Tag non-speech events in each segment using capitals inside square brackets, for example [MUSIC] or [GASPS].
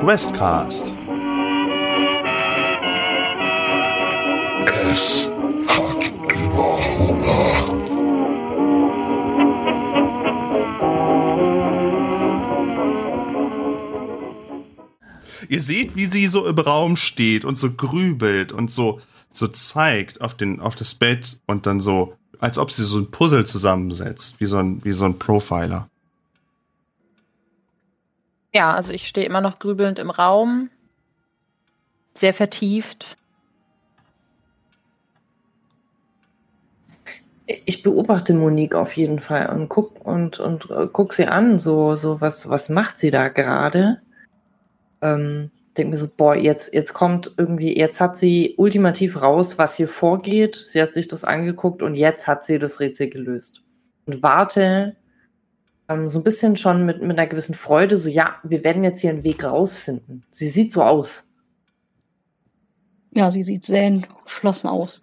Questcast. Es hat immer Hunger. Ihr seht, wie sie so im Raum steht und so grübelt und so, so zeigt auf den, auf das Bett und dann so, als ob sie so ein Puzzle zusammensetzt, wie so ein, wie so ein Profiler. Ja, also ich stehe immer noch grübelnd im Raum. Sehr vertieft. Ich beobachte Monique auf jeden Fall und guck und, und äh, guck sie an, so, so was, was macht sie da gerade? Ähm, denke mir so, boah, jetzt, jetzt kommt irgendwie, jetzt hat sie ultimativ raus, was hier vorgeht. Sie hat sich das angeguckt und jetzt hat sie das Rätsel gelöst. Und warte ähm, so ein bisschen schon mit, mit einer gewissen Freude, so, ja, wir werden jetzt hier einen Weg rausfinden. Sie sieht so aus. Ja, sie sieht sehr entschlossen aus.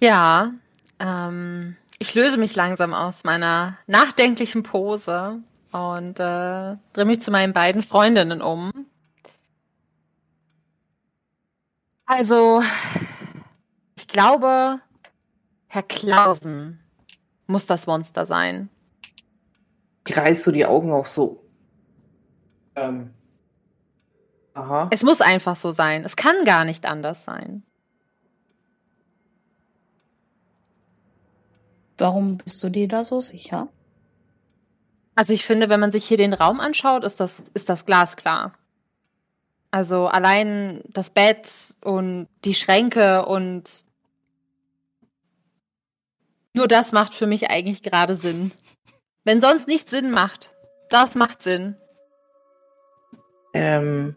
Ja, ähm, ich löse mich langsam aus meiner nachdenklichen Pose und äh, drehe mich zu meinen beiden Freundinnen um. Also, ich glaube, Herr Klausen muss das Monster sein. Kreist du die Augen auch so. Ähm. Aha. Es muss einfach so sein. Es kann gar nicht anders sein. Warum bist du dir da so sicher? Also ich finde, wenn man sich hier den Raum anschaut, ist das, ist das glasklar. Also allein das Bett und die Schränke und nur das macht für mich eigentlich gerade Sinn. Wenn sonst nichts Sinn macht, das macht Sinn. Ähm,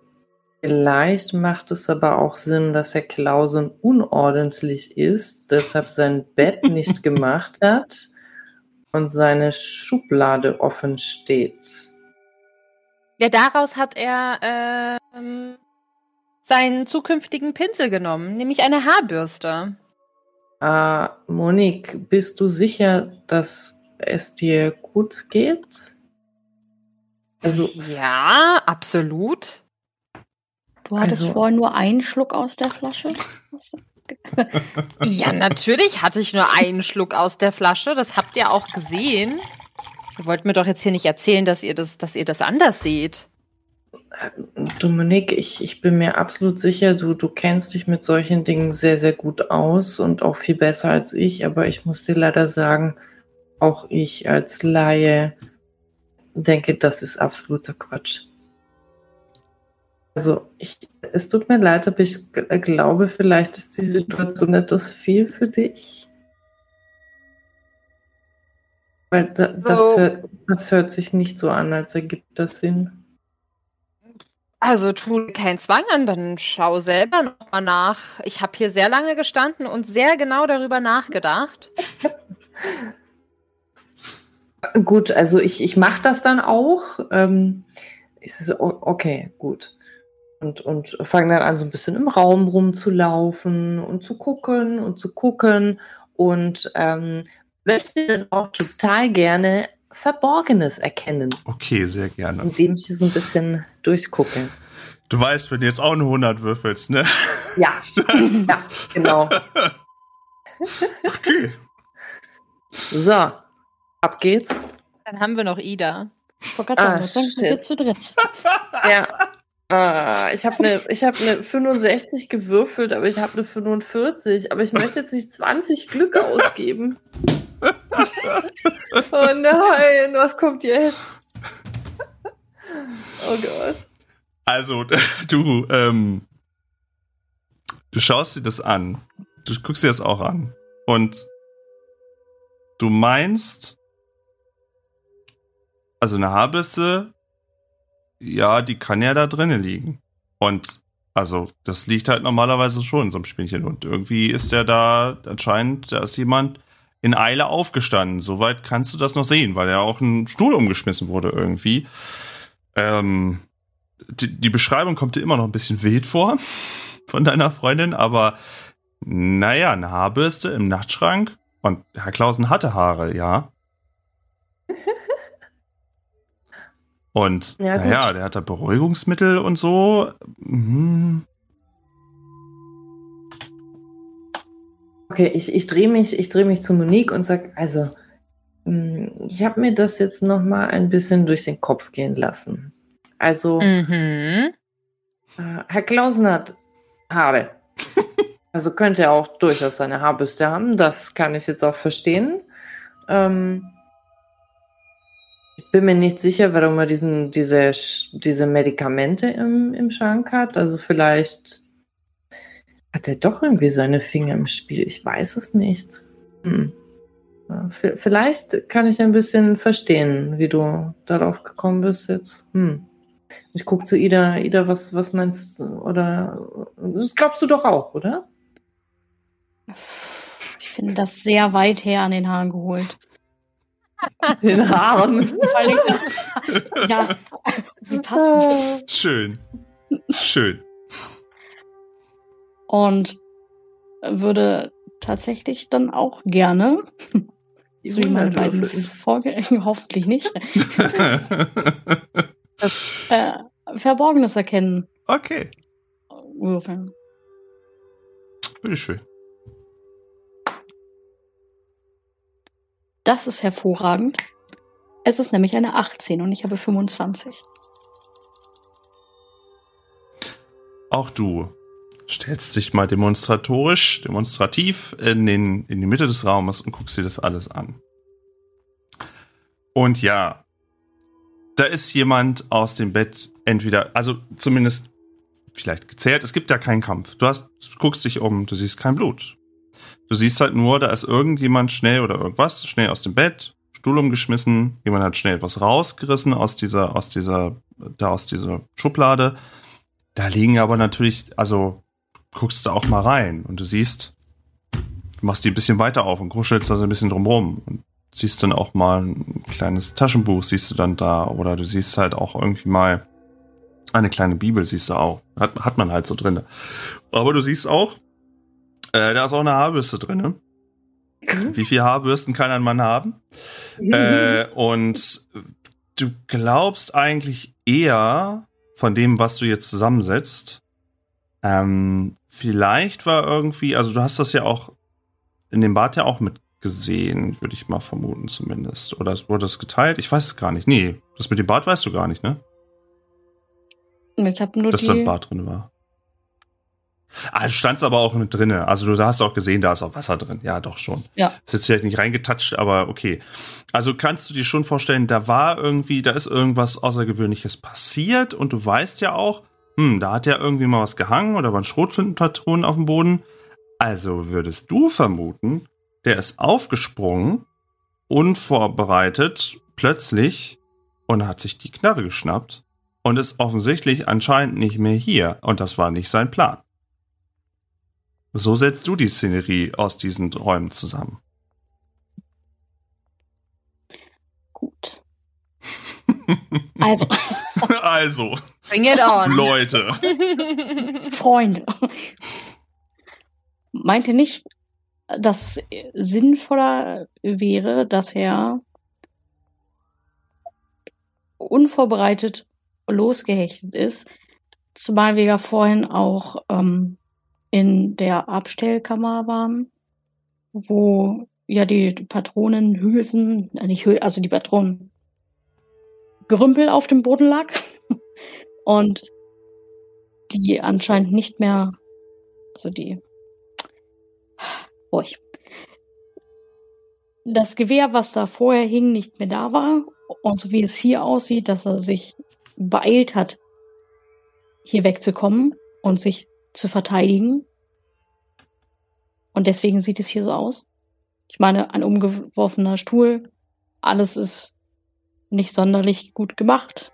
vielleicht macht es aber auch Sinn, dass Herr Klausen unordentlich ist, deshalb sein [LAUGHS] Bett nicht gemacht hat und seine Schublade offen steht. Ja, daraus hat er ähm, seinen zukünftigen Pinsel genommen, nämlich eine Haarbürste. Äh, Monique, bist du sicher, dass es dir gut geht? Also, Ja, absolut. Du hattest Also- vorhin nur einen Schluck aus der Flasche. Ja, natürlich hatte ich nur einen Schluck aus der Flasche. Das habt ihr auch gesehen. Ihr wollt mir doch jetzt hier nicht erzählen, dass ihr das, dass ihr das anders seht. Dominik, ich, ich bin mir absolut sicher, du, du kennst dich mit solchen Dingen sehr, sehr gut aus und auch viel besser als ich, aber ich muss dir leider sagen, auch ich als Laie denke, das ist absoluter Quatsch. Also, ich, es tut mir leid, aber ich glaube, vielleicht ist die Situation etwas viel für dich. Weil da, das, So. hört, das hört sich nicht so an, als ergibt das Sinn. Also tu keinen Zwang an, dann schau selber nochmal nach. Ich habe hier sehr lange gestanden und sehr genau darüber nachgedacht. [LAUGHS] Gut, also ich, ich mache das dann auch. Ähm, o- okay, gut. Und, und fange dann an, so ein bisschen im Raum rumzulaufen und zu gucken und zu gucken und ähm, möchte dann auch total gerne Verborgenes erkennen, Okay, sehr gerne. indem ich so ein bisschen durchgucke. Du weißt, wenn du jetzt auch eine 100 würfelst, ne? Ja, [LAUGHS] ja, genau. [LAUGHS] Okay. So, ab geht's. Dann haben wir noch Ida. Wollte gerade Ah, sagen, sind wir zu dritt. Ja. Ah, ich habe eine hab ne 65 gewürfelt, aber ich habe eine 45. Aber ich möchte jetzt nicht 20 Glück ausgeben. [LAUGHS] oh nein, was kommt jetzt? Oh Gott. Also, [LAUGHS] du, ähm, du schaust dir das an. Du guckst dir das auch an. Und du meinst, also eine Haarbürste, ja, die kann ja da drinnen liegen. Und also, das liegt halt normalerweise schon in so einem Spielchen. Und irgendwie ist der da, anscheinend, da ist jemand in Eile aufgestanden. Soweit kannst du das noch sehen, weil ja auch ein Stuhl umgeschmissen wurde irgendwie. Ähm, die, die Beschreibung kommt dir immer noch ein bisschen wild vor [LAUGHS] von deiner Freundin, aber naja, eine Haarbürste im Nachtschrank und Herr Klausen hatte Haare, ja. Und Ja, naja, der hat da Beruhigungsmittel und so. Mhm. Okay, ich, ich drehe mich, ich drehe mich zu Monique und sag, also, mh, ich habe mir das jetzt noch mal ein bisschen durch den Kopf gehen lassen. Also, Mhm. äh, Herr Klausen hat Haare. [LAUGHS] also könnte er auch durchaus seine Haarbürste haben. Das kann ich jetzt auch verstehen. Ähm, bin mir nicht sicher, warum er diesen, diese, diese Medikamente im, im Schrank hat. Also vielleicht hat er doch irgendwie seine Finger im Spiel. Ich weiß es nicht. Hm. Vielleicht kann ich ein bisschen verstehen, wie du darauf gekommen bist jetzt. Hm. Ich gucke zu Ida. Ida, was, was meinst du? Oder das glaubst du doch auch, oder? Ich finde das sehr weit her an den Haaren geholt. Den Haaren. Vor Dingen- ja, wie passend. Schön. Schön. Und würde tatsächlich dann auch gerne, so wie meine beiden Wunderwürfel. Vorgänge, [LAUGHS] hoffentlich nicht, das [LAUGHS] äh, Verborgenes erkennen. okay, Würfeln. bitteschön. Das ist hervorragend. Es ist nämlich eine 18 und ich habe 25. Auch du stellst dich mal demonstratorisch, demonstrativ in, den, in die Mitte des Raumes und guckst dir das alles an. Und ja, da ist jemand aus dem Bett entweder, also zumindest vielleicht gezählt, es gibt ja keinen Kampf. Du hast, du guckst dich um, du siehst kein Blut. Du siehst halt nur, da ist irgendjemand schnell oder irgendwas, schnell aus dem Bett, Stuhl umgeschmissen, jemand hat schnell etwas rausgerissen aus dieser, aus dieser, da aus dieser Schublade. Da liegen aber natürlich, also guckst du auch mal rein und du siehst, du machst die ein bisschen weiter auf und kuschelst da so ein bisschen drumrum und siehst dann auch mal ein kleines Taschenbuch, siehst du dann da oder du siehst halt auch irgendwie mal eine kleine Bibel, siehst du auch. Hat, hat man halt so drin. Aber du siehst auch, äh, da ist auch eine Haarbürste drin. Wie viele Haarbürsten kann ein Mann haben? Äh, und du glaubst eigentlich eher von dem, was du jetzt zusammensetzt. Ähm, vielleicht war irgendwie, also du hast das ja auch in dem Bad ja auch mitgesehen, würde ich mal vermuten zumindest. Oder es wurde das geteilt? Ich weiß es gar nicht. Nee, das mit dem Bad weißt du gar nicht, ne? Ich habe nur Dass da ein. Bad drin war. Ah, du standst aber auch mit drinne. Also du hast auch gesehen, da ist auch Wasser drin. Ja, doch schon. Ja. Ist jetzt vielleicht nicht reingetatscht, aber okay. Also kannst du dir schon vorstellen, da war irgendwie, da ist irgendwas Außergewöhnliches passiert und du weißt ja auch, hm, da hat ja irgendwie mal was gehangen oder waren Schrotflintenpatronen auf dem Boden. Also würdest du vermuten, der ist aufgesprungen, unvorbereitet, plötzlich und hat sich die Knarre geschnappt und ist offensichtlich anscheinend nicht mehr hier und das war nicht sein Plan. So setzt du die Szenerie aus diesen Räumen zusammen. Gut. Also, [LAUGHS] also, Bring it on. Leute. [LAUGHS] Freunde. Meint ihr nicht, dass es sinnvoller wäre, dass er unvorbereitet losgehechtet ist? Zumal wir ja vorhin auch ähm, in der Abstellkammer waren, wo ja die Patronenhülsen, äh, nicht also die Patronen Gerümpel auf dem Boden lag [LAUGHS] und die anscheinend nicht mehr, also die, ruhig. Das Gewehr, was da vorher hing, nicht mehr da war und so wie es hier aussieht, dass er sich beeilt hat, hier wegzukommen und sich zu verteidigen. Und deswegen sieht es hier so aus. Ich meine, ein umgeworfener Stuhl, alles ist nicht sonderlich gut gemacht.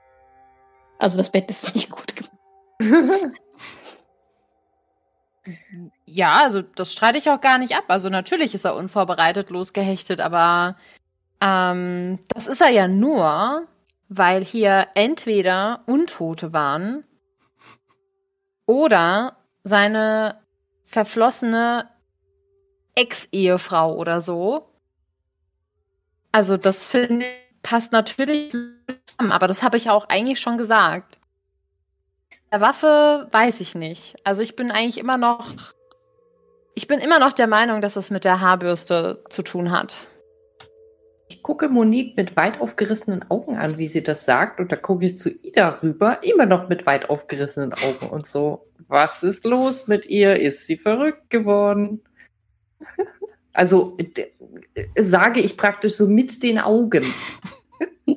Also das Bett ist [LAUGHS] nicht gut gemacht. [LAUGHS] Ja, also das streite ich auch gar nicht ab. Also natürlich ist er unvorbereitet losgehechtet, aber ähm, das ist er ja nur, weil hier entweder Untote waren oder seine verflossene Ex-Ehefrau oder so. Also das finde ich passt natürlich haben, aber das habe ich auch eigentlich schon gesagt. Der Waffe weiß ich nicht. Also ich bin eigentlich immer noch. Ich bin immer noch der Meinung, dass es mit der Haarbürste zu tun hat. Ich gucke Monique mit weit aufgerissenen Augen an, wie sie das sagt. Und da gucke ich zu Ida rüber, immer noch mit weit aufgerissenen Augen und so. Was ist los mit ihr? Ist sie verrückt geworden? Also sage ich praktisch so mit den Augen. [LAUGHS]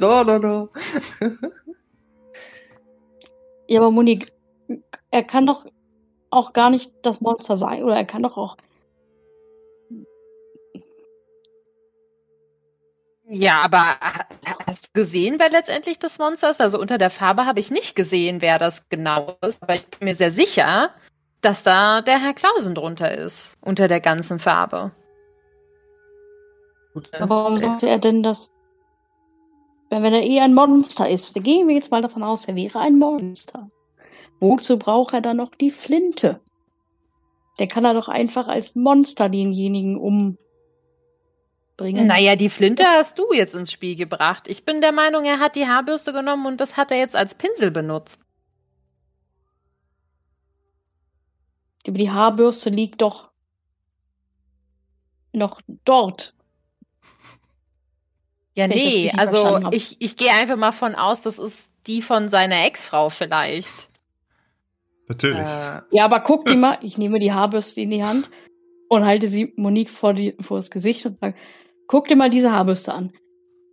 no, no, no. Ja, aber Monique, er kann doch auch gar nicht das Monster sein. Oder er kann doch auch. Ja, aber gesehen, wer letztendlich das Monster ist? Also unter der Farbe habe ich nicht gesehen, wer das genau ist, aber ich bin mir sehr sicher, dass da der Herr Klausen drunter ist, unter der ganzen Farbe. Aber warum sollte er denn das? Wenn, wenn er eh ein Monster ist, wir gehen wir jetzt mal davon aus, er wäre ein Monster. Wozu braucht er dann noch die Flinte? Der kann er doch einfach als Monster denjenigen umbringen. Naja, die Flinte hast du jetzt ins Spiel gebracht. Ich bin der Meinung, er hat die Haarbürste genommen und das hat er jetzt als Pinsel benutzt. Aber die Haarbürste liegt doch noch dort. Ja, Wenn ich nee, richtig also ich, ich gehe einfach mal von aus, das ist die von seiner Ex-Frau vielleicht. Natürlich. Äh, Ja, aber guck die mal, ich nehme die Haarbürste in die Hand und halte sie Monique vor, die, vor das Gesicht und sage, guck dir mal diese Haarbürste an.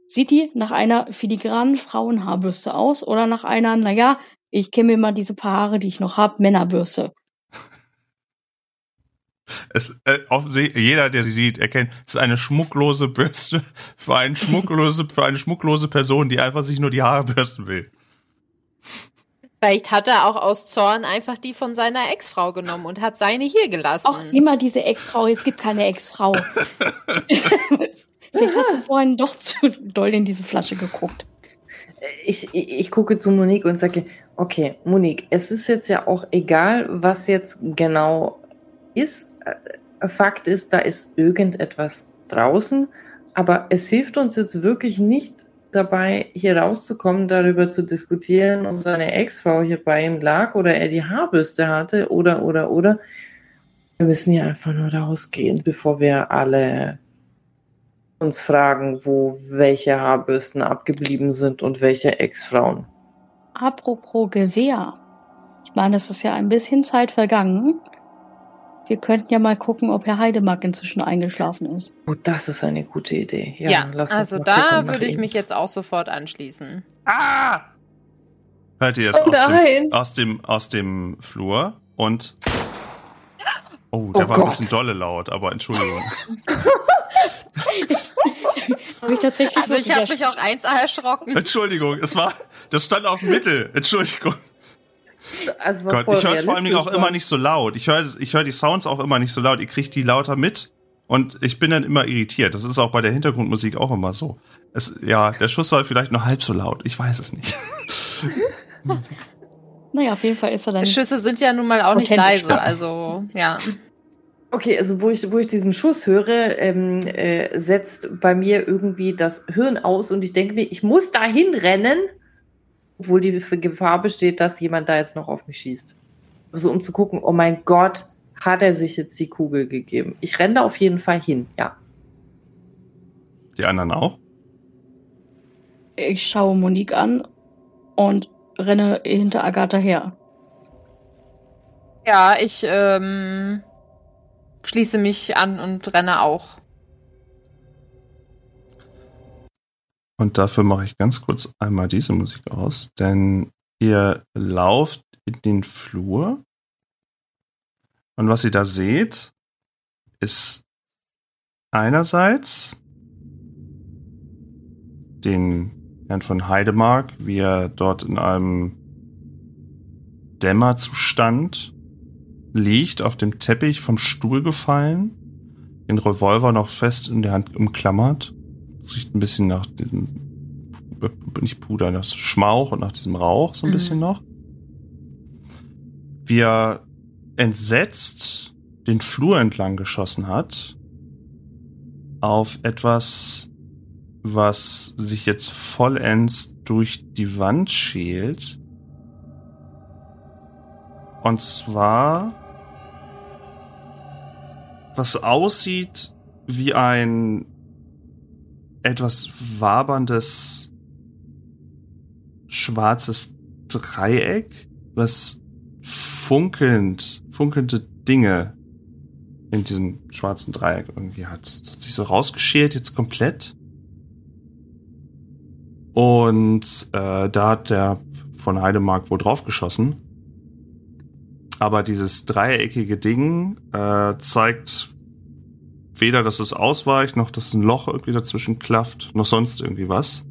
Sieht die nach einer filigranen Frauenhaarbürste aus oder nach einer, naja, ich kenne mir mal diese paar Haare, die ich noch habe, Männerbürste. Es, äh, jeder, der sie sieht, erkennt, es ist eine schmucklose Bürste [LAUGHS] für, einen schmucklose, für eine schmucklose Person, die einfach sich nur die Haare bürsten will. Vielleicht hat er auch aus Zorn einfach die von seiner Ex-Frau genommen und hat seine hier gelassen. Auch immer diese Ex-Frau, es gibt keine Ex-Frau. [LAUGHS] Vielleicht hast du vorhin doch zu doll in diese Flasche geguckt. ich, ich, ich gucke zu Monique und sage, okay, Monique, es ist jetzt ja auch egal, was jetzt genau ist. Äh, Fakt ist, da ist irgendetwas draußen, aber es hilft uns jetzt wirklich nicht dabei, hier rauszukommen, darüber zu diskutieren, ob seine Ex-Frau hier bei ihm lag oder er die Haarbürste hatte oder, oder, oder. Wir müssen hier einfach nur rausgehen, bevor wir alle uns fragen, wo welche Haarbürsten abgeblieben sind und welche Ex-Frauen. Apropos Gewehr. Ich meine, es ist ja ein bisschen Zeit vergangen. Wir könnten ja mal gucken, ob Herr Heidemark inzwischen eingeschlafen ist. Oh, das ist eine gute Idee. Ja, ja, lass uns also mal da würde ich mich jetzt auch sofort anschließen. Ah! Hört ihr es Oh aus, dem, nein. aus, dem, aus dem Flur und. [GASPS] Oh, der Oh war ein Gott. bisschen dolle laut, aber Entschuldigung. [LAUGHS] [LAUGHS] Habe ich tatsächlich Also ich habe mich auch eins erschrocken. Entschuldigung, es war. Das stand auf dem Mittel. Entschuldigung. Also war Gott, voll ich höre es vor allem auch realistisch, immer war- nicht so laut. Ich höre ich hör die Sounds auch immer nicht so laut. Ihr kriegt die lauter mit. Und ich bin dann immer irritiert. Das ist auch bei der Hintergrundmusik auch immer so. Es, ja, der Schuss war vielleicht nur halb so laut. Ich weiß es nicht. [LAUGHS] Naja, auf jeden Fall ist er dann. Schüsse sind ja nun mal auch nicht leise, also ja. Okay, also wo ich, wo ich diesen Schuss höre, ähm, äh, setzt bei mir irgendwie das Hirn aus und ich denke mir, ich muss da hinrennen, obwohl die Gefahr besteht, dass jemand da jetzt noch auf mich schießt. Also um zu gucken, oh mein Gott, hat er sich jetzt die Kugel gegeben. Ich renne da auf jeden Fall hin, ja. Die anderen auch? Ich schaue Monique an und renne hinter Agatha her. Ja, ich ähm, schließe mich an und renne auch. Und dafür mache ich ganz kurz einmal diese Musik aus, denn ihr lauft in den Flur und was ihr da seht, ist einerseits den Herrn von Heidemark, wie er dort in einem Dämmerzustand liegt, auf dem Teppich vom Stuhl gefallen, den Revolver noch fest in der Hand umklammert. Es riecht ein bisschen nach diesem, äh, nicht Puder, nach Schmauch und nach diesem Rauch so ein Mhm. bisschen noch. Wie er entsetzt den Flur entlang geschossen hat auf etwas, was sich jetzt vollends durch die Wand schält. Und zwar, was aussieht wie ein etwas waberndes schwarzes Dreieck, was funkelnd, funkelnde Dinge in diesem schwarzen Dreieck irgendwie hat. Das hat sich so rausgeschält jetzt komplett. Und äh, da hat der von Heidemark wohl draufgeschossen. Aber dieses dreieckige Ding äh, zeigt weder, dass es ausweicht, noch dass ein Loch irgendwie dazwischen klafft, noch sonst irgendwie was.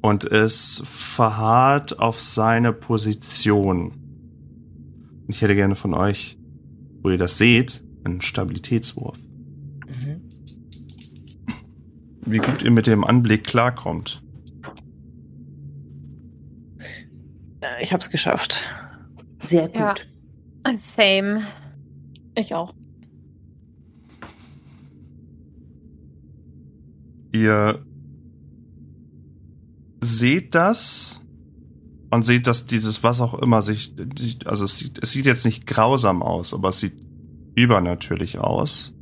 Und es verharrt auf seine Position. Ich hätte gerne von euch, wo ihr das seht, einen Stabilitätswurf. Mhm. Wie gut ihr mit dem Anblick klarkommt. Äh, Ich hab's geschafft. Sehr gut. Ja. Same. Ich auch. Ihr seht das und seht, dass dieses was auch immer sich, also es sieht, es sieht jetzt nicht grausam aus, aber es sieht übernatürlich aus.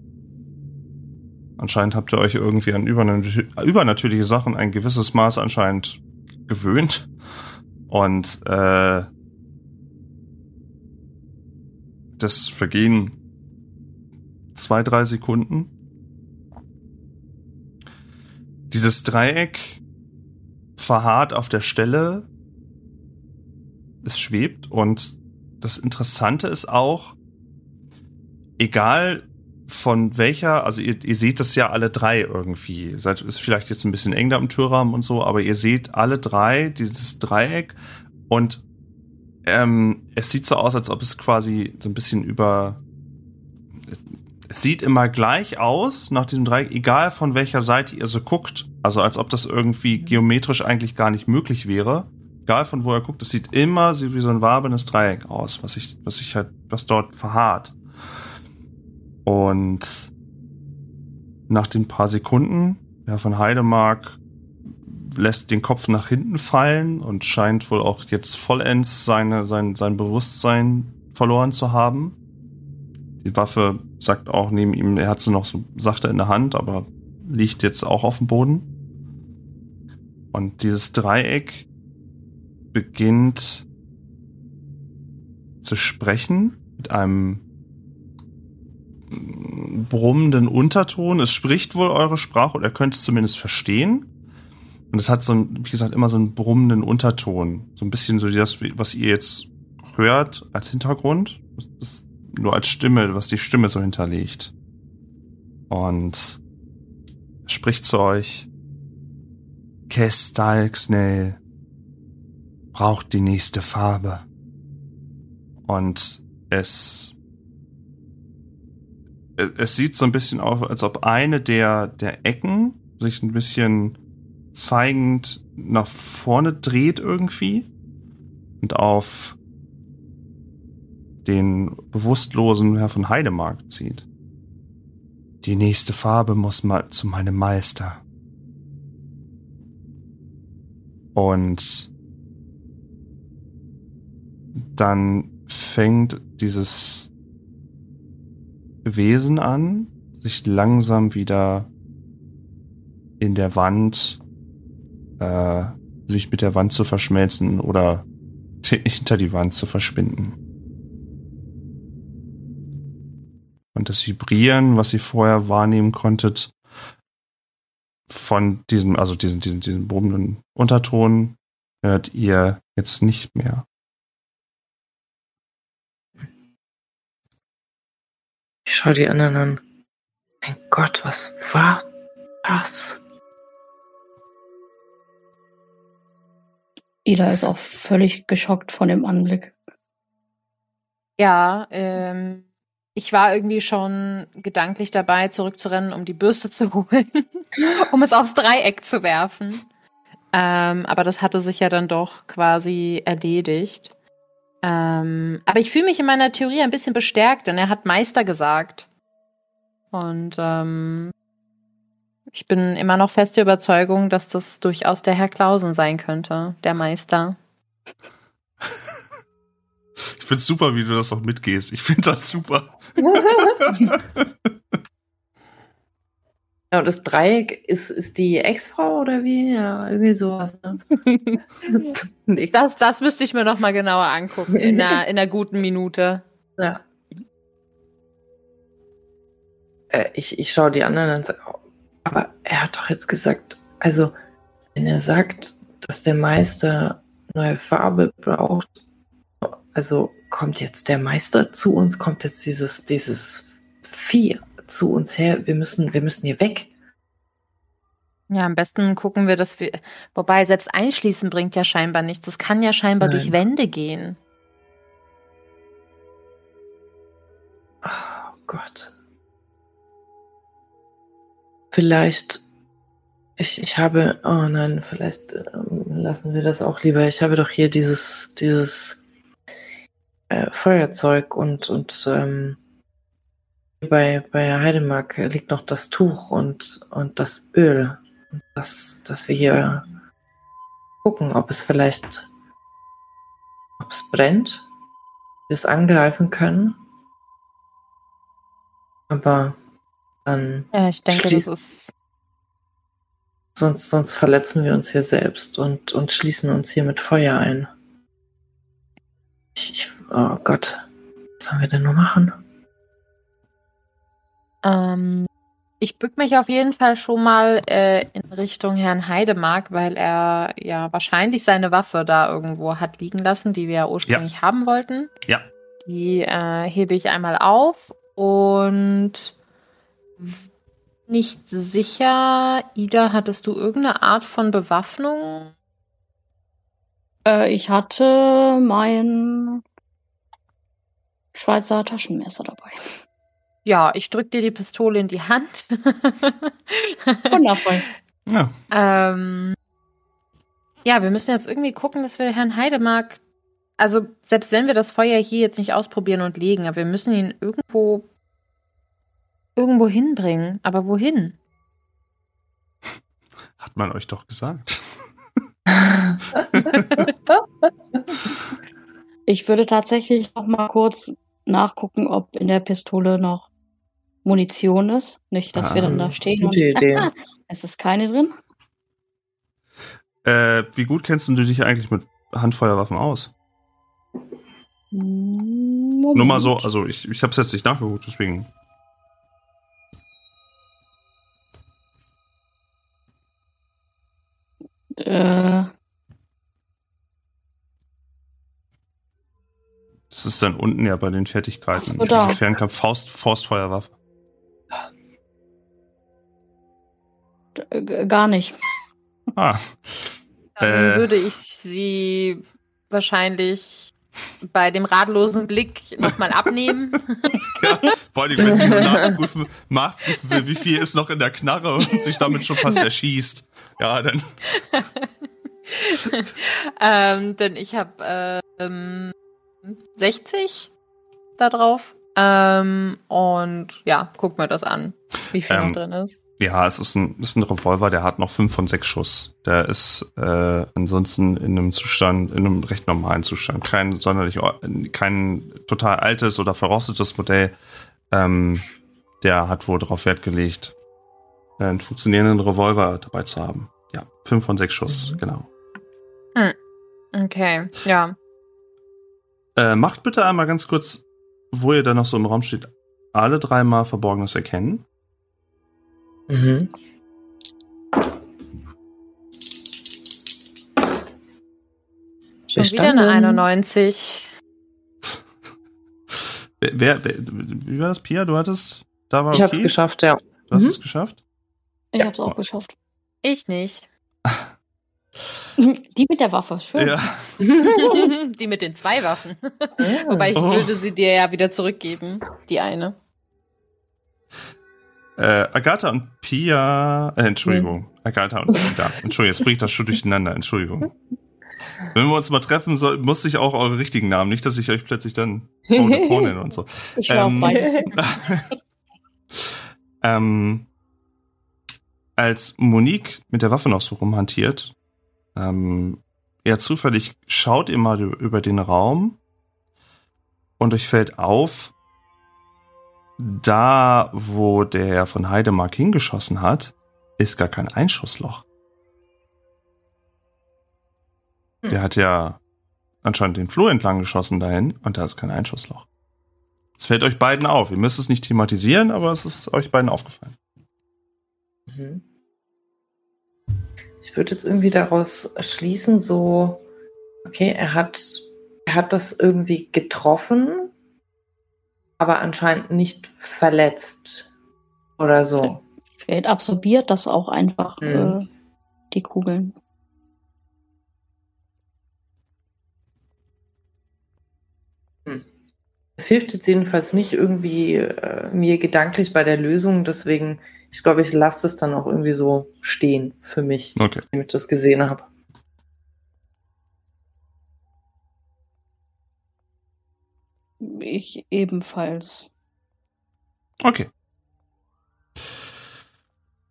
Anscheinend habt ihr euch irgendwie an übernatür übernatürliche Sachen ein gewisses Maß anscheinend gewöhnt. Und äh, das vergehen zwei, drei Sekunden. Dieses Dreieck verharrt auf der Stelle. Es schwebt und das Interessante ist auch, egal von welcher, also ihr, ihr seht das ja alle drei irgendwie. Seid, ist vielleicht jetzt ein bisschen eng da im Türrahmen und so, aber ihr seht alle drei dieses Dreieck und ähm, es sieht so aus, als ob es quasi so ein bisschen über. Es sieht immer gleich aus nach diesem Dreieck, egal von welcher Seite ihr so guckt. Also als ob das irgendwie geometrisch eigentlich gar nicht möglich wäre. Egal von wo ihr guckt, es sieht immer wie so ein wabernes Dreieck aus, was sich, was sich halt, was dort verharrt. Und nach den paar Sekunden, ja, von Heidemark lässt den Kopf nach hinten fallen und scheint wohl auch jetzt vollends seine, sein, sein Bewusstsein verloren zu haben. Die Waffe sagt auch neben ihm, er hat sie noch so sachte in der Hand, aber liegt jetzt auch auf dem Boden. Und dieses Dreieck beginnt zu sprechen mit einem brummenden Unterton. Es spricht wohl eure Sprache oder könnt es zumindest verstehen. Und es hat so ein, wie gesagt, immer so einen brummenden Unterton. So ein bisschen so das, was ihr jetzt hört als Hintergrund. Das nur als Stimme, was die Stimme so hinterlegt. Und spricht zu euch. Kestalksnell braucht die nächste Farbe. Und es es sieht so ein bisschen aus, als ob eine der, der Ecken sich ein bisschen zeigend nach vorne dreht irgendwie und auf den bewusstlosen Herr von Heidemark zieht. Die nächste Farbe muss mal zu meinem Meister. Und dann fängt dieses Wesen an, sich langsam wieder in der Wand, äh, sich mit der Wand zu verschmelzen oder [LAUGHS] hinter die Wand zu verschwinden. Und das Vibrieren, was ihr vorher wahrnehmen konntet, von diesem, also diesen, diesen, diesen brummenden Unterton, hört ihr jetzt nicht mehr. Ich schau die anderen an. Mein Gott, was war das? Ida ist auch völlig geschockt von dem Anblick. Ja, ähm, ich war irgendwie schon gedanklich dabei, zurückzurennen, um die Bürste zu [LAUGHS] holen, um es aufs Dreieck zu werfen. Ähm, aber das hatte sich ja dann doch quasi erledigt. Ähm, aber ich fühle mich in meiner Theorie ein bisschen bestärkt, denn er hat Meister gesagt. Und ähm, Ich bin immer noch feste Überzeugung, dass das durchaus der Herr Klausen sein könnte, der Meister. [LAUGHS] Ich find's super, wie du das auch mitgehst. Ich find das super. Ja, und das Dreieck ist, ist die Ex-Frau oder wie? Ja, irgendwie sowas. Ne? [LAUGHS] Nee. Das, das müsste ich mir noch mal genauer angucken in einer, in einer guten Minute. Ja. Äh, ich, ich schaue die anderen an und sage, oh, aber er hat doch jetzt gesagt, also wenn er sagt, dass der Meister neue Farbe braucht, also kommt jetzt der Meister zu uns, kommt jetzt dieses, dieses Vieh zu uns her, wir müssen, wir müssen hier weg. Ja, am besten gucken wir, dass wir. Wobei, selbst einschließen bringt ja scheinbar nichts. Das kann ja scheinbar Nein. durch Wände gehen. Oh Gott. Vielleicht. Ich, ich habe. Oh nein, vielleicht ähm, lassen wir das auch lieber. Ich habe doch hier dieses, dieses äh, Feuerzeug und, und ähm, bei, bei Heidemark liegt noch das Tuch und, und das Öl. Dass, dass wir hier gucken, ob es vielleicht. ob es brennt. Wir es angreifen können. Aber dann, Ja, ich denke, das ist. sonst, sonst verletzen wir uns hier selbst und, und schließen uns hier mit Feuer ein. Ich, ich, oh Gott, was sollen wir denn nur machen? Ähm, ich bück mich auf jeden Fall schon mal äh, in Richtung Herrn Heidemark, weil er ja wahrscheinlich seine Waffe da irgendwo hat liegen lassen, die wir ja ursprünglich haben wollten. Ja. Die äh, hebe ich einmal auf und nicht sicher, Ida, hattest du irgendeine Art von Bewaffnung? Äh, ich hatte mein Schweizer Taschenmesser dabei. Ja, ich drück dir die Pistole in die Hand. [LAUGHS] Wundervoll. Ja. Ähm, ja, wir müssen jetzt irgendwie gucken, dass wir Herrn Heidemark, also selbst wenn wir das Feuer hier jetzt nicht ausprobieren und legen, aber wir müssen ihn irgendwo irgendwo hinbringen. Aber wohin? Hat man euch doch gesagt. [LAUGHS] Ich würde tatsächlich noch mal kurz nachgucken, ob in der Pistole noch Munition ist. Nicht, dass wir dann da stehen und Gute Idee. [LAUGHS] es ist keine drin. Äh, wie gut kennst du dich eigentlich mit Handfeuerwaffen aus? Moment. Nur mal so, also ich, ich habe es jetzt nicht nachgeguckt, deswegen. Äh, Das ist dann unten ja bei den Fertigkeiten. Ach so, da. Fernkampf, Faust, Faustfeuerwaffe. gar nicht. Ah, Dann Äh. würde ich sie wahrscheinlich bei dem ratlosen Blick nochmal abnehmen. [LAUGHS] ja, vor allem, wenn sie nur nachprüfen, nachprüfen will, wie viel ist noch in der Knarre und sich damit schon fast erschießt. Ja, dann. [LAUGHS] ähm, denn ich habe ähm, 60 da drauf. Ähm, und ja, guck mir das an, wie viel Ähm, noch drin ist. Ja, es ist ein, ist ein Revolver, der hat noch 5 von 6 Schuss. Der ist äh, ansonsten in einem Zustand, in einem recht normalen Zustand. Kein sonderlich, kein total altes oder verrostetes Modell. Ähm, der hat wohl darauf Wert gelegt, einen funktionierenden Revolver dabei zu haben. Ja, 5 von 6 Schuss, Mhm. genau. Okay, ja. Äh, macht bitte einmal ganz kurz, wo ihr da noch so im Raum steht, alle dreimal Verborgenes erkennen. Mhm. Schon wieder eine Bestanden. 91. [LAUGHS] Wer, wer, wer, wie war das, Pia? Du hattest, da war Ich habe okay? geschafft, ja. Du hast Mhm. es geschafft? Ich Ja. hab's auch geschafft. Ich nicht. [LAUGHS] Die mit der Waffe, schön. Ja. [LAUGHS] die mit den zwei Waffen. Wobei ich Oh. würde sie dir ja wieder zurückgeben. Die eine. Äh, Agatha und Pia, äh, Entschuldigung, Agatha und Pia. [LAUGHS] Entschuldigung, jetzt bringe ich das schon durcheinander, Entschuldigung. Wenn wir uns mal treffen, soll, muss ich auch eure richtigen Namen, nicht, dass ich euch plötzlich dann Paul nenne [LAUGHS] und so. Ich war Ähm, auf beides. ähm, als Monique mit der Waffe noch so rumhantiert, ähm, eher zufällig schaut ihr mal über den Raum und euch fällt auf, da, wo der Herr von Heidemark hingeschossen hat, ist gar kein Einschussloch. Hm. Der hat ja anscheinend den Flur entlang geschossen dahin und da ist kein Einschussloch. Es fällt euch beiden auf. Ihr müsst es nicht thematisieren, aber es ist euch beiden aufgefallen. Mhm. Ich würde jetzt irgendwie daraus schließen, so, okay, er hat, er hat das irgendwie getroffen, aber anscheinend nicht verletzt oder so. Vielleicht absorbiert das auch einfach Mhm. äh, die Kugeln. Es hilft jetzt jedenfalls nicht irgendwie äh, mir gedanklich bei der Lösung, deswegen, ich glaube, ich lasse es dann auch irgendwie so stehen für mich, Okay. wenn ich das gesehen habe. Ich ebenfalls. Okay.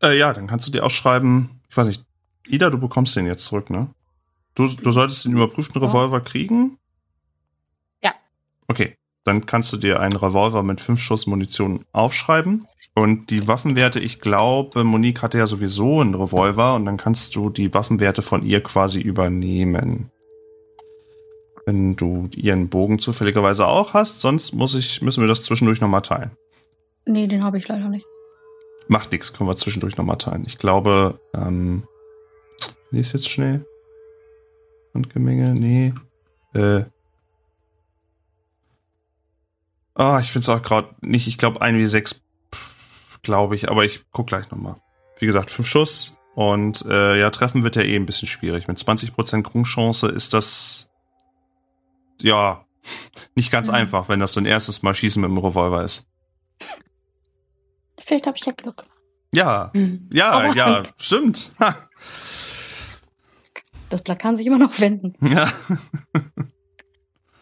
Äh, ja, dann kannst du dir ausschreiben, ich weiß nicht, Ida, du bekommst den jetzt zurück, ne? Du, du solltest den überprüften Revolver kriegen? Ja. Okay, dann kannst du dir einen Revolver mit fünf Schuss Munition aufschreiben. Und die Waffenwerte, ich glaube, Monique hatte ja sowieso einen Revolver und dann kannst du die Waffenwerte von ihr quasi übernehmen. Wenn du ihren Bogen zufälligerweise auch hast, sonst muss ich, müssen wir das zwischendurch nochmal teilen. Nee, den habe ich leider nicht. Macht nichts, können wir zwischendurch nochmal teilen. Ich glaube, ähm, lies jetzt schnell. Handgemenge, nee. Äh. Ah, ich finde es auch gerade nicht, ich glaube 1 wie 6, glaube ich, aber ich guck gleich nochmal. Wie gesagt, 5 Schuss und äh, ja, treffen wird ja eh ein bisschen schwierig. Mit 20% Grundchance ist das ja nicht ganz Mhm. einfach, wenn das so ein erstes Mal Schießen mit dem Revolver ist. Vielleicht habe ich ja Glück. Ja, ja, Oh. ja, [LAUGHS] stimmt. Ha. Das Blatt kann sich immer noch wenden. Ja.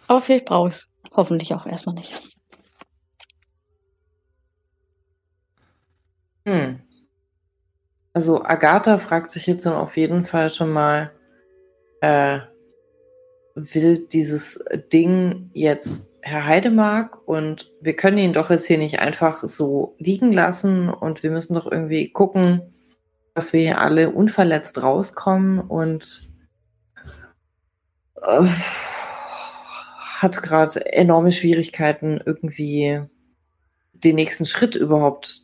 Aber vielleicht brauche ich es. Hoffentlich auch erstmal nicht. Hm. Also Agatha fragt sich jetzt dann auf jeden Fall schon mal, äh, will dieses Ding jetzt Herr Heidemark und wir können ihn doch jetzt hier nicht einfach so liegen lassen und wir müssen doch irgendwie gucken, dass wir hier alle unverletzt rauskommen und äh, hat gerade enorme Schwierigkeiten, irgendwie den nächsten Schritt überhaupt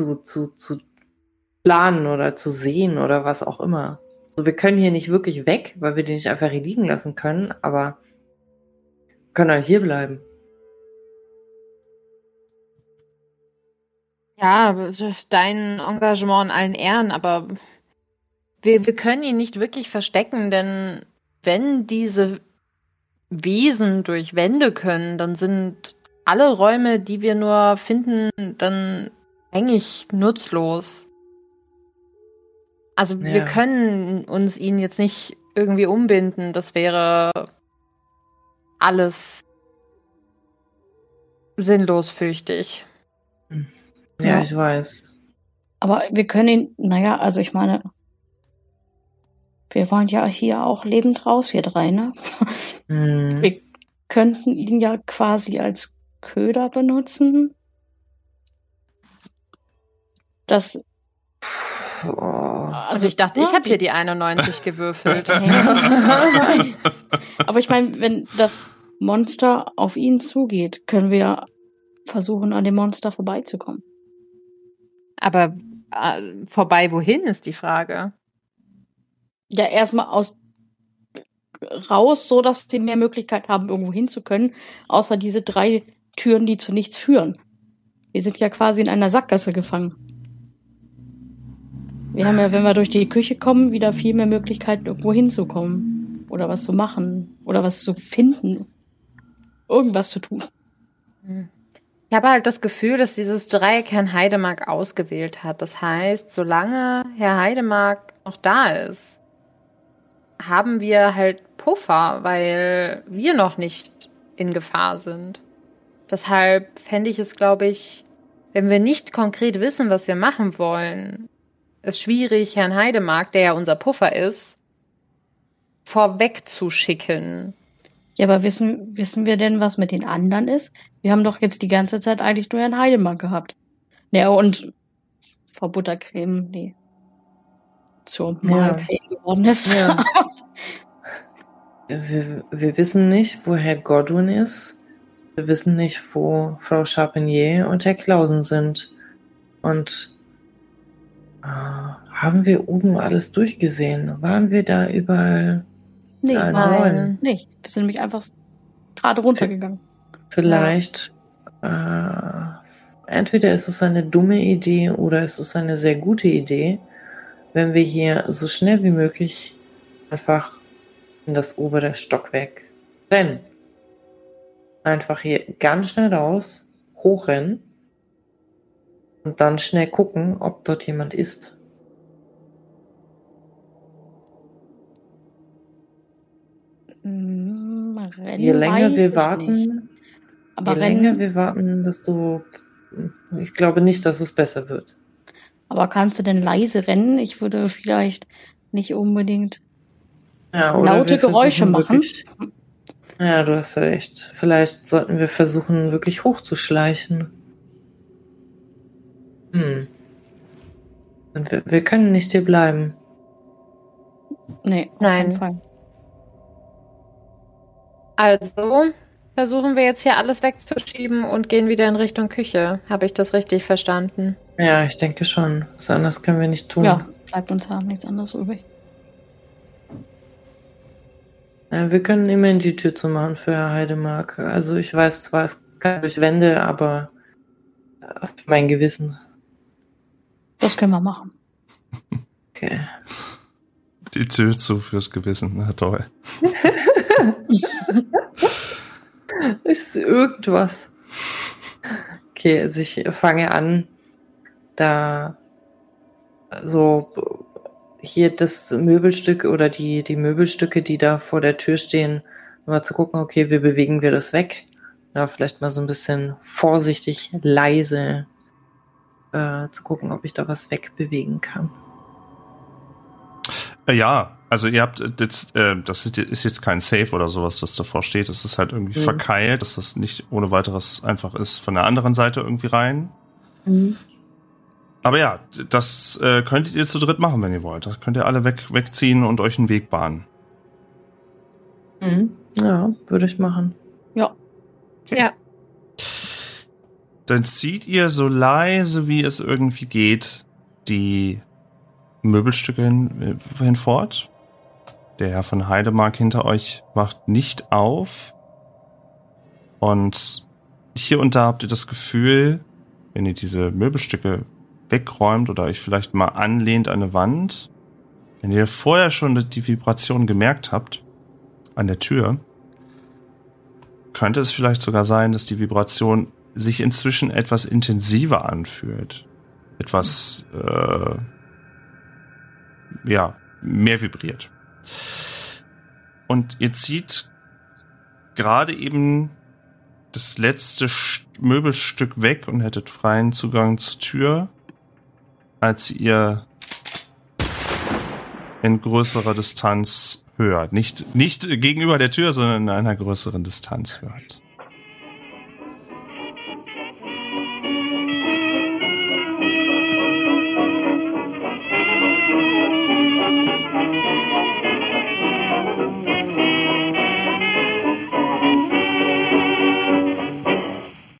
zu, zu, zu planen oder zu sehen oder was auch immer. So, wir können hier nicht wirklich weg, weil wir den nicht einfach hier liegen lassen können, aber wir können halt hier bleiben. Ja, dein Engagement in allen Ehren, aber wir, wir können ihn nicht wirklich verstecken, denn wenn diese Wesen durch Wände können, dann sind alle Räume, die wir nur finden, dann eigentlich nutzlos. Also wir Ja. können uns ihn jetzt nicht irgendwie umbinden. Das wäre alles sinnlos, fürchte ich. Ja, Ja. ich weiß. Aber wir können ihn, naja, also ich meine, wir wollen ja hier auch lebend raus, wir drei, ne? Hm. Wir könnten ihn ja quasi als Köder benutzen. Das, Oh. Also ich dachte, ich habe hier die 91 gewürfelt. [LAUGHS] Aber ich meine, wenn das Monster auf ihn zugeht, können wir versuchen, an dem Monster vorbeizukommen. Aber äh, vorbei wohin ist die Frage. Ja, erstmal aus raus, so dass sie mehr Möglichkeit haben, irgendwo hin zu können, außer diese drei Türen, die zu nichts führen. Wir sind ja quasi in einer Sackgasse gefangen. Wir haben ja, wenn wir durch die Küche kommen, wieder viel mehr Möglichkeiten, irgendwo hinzukommen. Oder was zu machen. Oder was zu finden. Irgendwas zu tun. Ich habe halt das Gefühl, dass dieses Dreieck Herrn Heidemark ausgewählt hat. Das heißt, solange Herr Heidemark noch da ist, haben wir halt Puffer, weil wir noch nicht in Gefahr sind. Deshalb fände ich es, glaube ich, wenn wir nicht konkret wissen, was wir machen wollen, ist schwierig, Herrn Heidemark, der ja unser Puffer ist, vorwegzuschicken. Ja, aber wissen, wissen wir denn, was mit den anderen ist? Wir haben doch jetzt die ganze Zeit eigentlich nur Herrn Heidemark gehabt. Ja, und Frau Buttercreme, nee. Zur Ja. Mahlcreme geworden ist. Ja. [LAUGHS] Wir, wir wissen nicht, wo Herr Godwin ist. Wir wissen nicht, wo Frau Charpentier und Herr Clausen sind. Und haben wir oben alles durchgesehen? Waren wir da überall? nee, Nein. nein. nicht. Wir sind nämlich einfach gerade runtergegangen. Vielleicht, äh, entweder ist es eine dumme Idee oder ist es eine sehr gute Idee, wenn wir hier so schnell wie möglich einfach in das obere Stockwerk rennen. Einfach hier ganz schnell raus, hochrennen und dann schnell gucken, ob dort jemand ist. Mm, Rennen Je länger wir warten, je länger wir warten, desto ich glaube nicht, dass es besser wird. aber kannst du denn leise rennen? Ich würde vielleicht nicht unbedingt. Ja, Laute Geräusche machen. Wirklich, ja, du hast recht. Vielleicht sollten wir versuchen, wirklich hochzuschleichen. Hm. Und wir, wir können nicht hier bleiben. Nee, auf Nein. Also versuchen wir jetzt hier alles wegzuschieben und gehen wieder in Richtung Küche. Habe ich das richtig verstanden? Ja, ich denke schon. Was anderes können wir nicht tun. Ja, bleibt uns ja nichts anderes übrig. Ja, wir können immerhin die Tür zumachen für Herr Heidemark. Also ich weiß zwar, es kann durch Wände, aber für mein Gewissen. Das können wir machen. Okay. Die Tür zu fürs Gewissen. Na toll. [LAUGHS] Ist irgendwas. Okay, also ich fange an, da so hier das Möbelstück oder die, die Möbelstücke, die da vor der Tür stehen, mal zu gucken, okay, wie bewegen wir das weg? Da vielleicht mal so ein bisschen vorsichtig, leise äh, zu gucken, ob ich da was wegbewegen kann. Äh, ja, also ihr habt äh, jetzt, äh, das ist ist jetzt kein Safe oder sowas, das davor steht. Das ist halt irgendwie Mhm. verkeilt, dass das nicht ohne weiteres einfach ist von der anderen Seite irgendwie rein. Aber ja, das äh, könntet ihr zu dritt machen, wenn ihr wollt. Das könnt ihr alle weg, wegziehen und euch einen Weg bahnen. Mhm. Ja, würde ich machen. Ja, Ja. Dann zieht ihr so leise, wie es irgendwie geht, die Möbelstücke hin, äh, hinfort. Der Herr von Heidemark hinter euch wacht nicht auf. Und hier und da habt ihr das Gefühl, wenn ihr diese Möbelstücke wegräumt oder euch vielleicht mal anlehnt an eine Wand, wenn ihr vorher schon die Vibration gemerkt habt an der Tür, könnte es vielleicht sogar sein, dass die Vibration sich inzwischen etwas intensiver anfühlt. Etwas, äh, ja, mehr vibriert. Und ihr zieht gerade eben das letzte St- Möbelstück weg und hättet freien Zugang zur Tür, als ihr in größerer Distanz hört. Nicht, nicht gegenüber der Tür, sondern in einer größeren Distanz hört.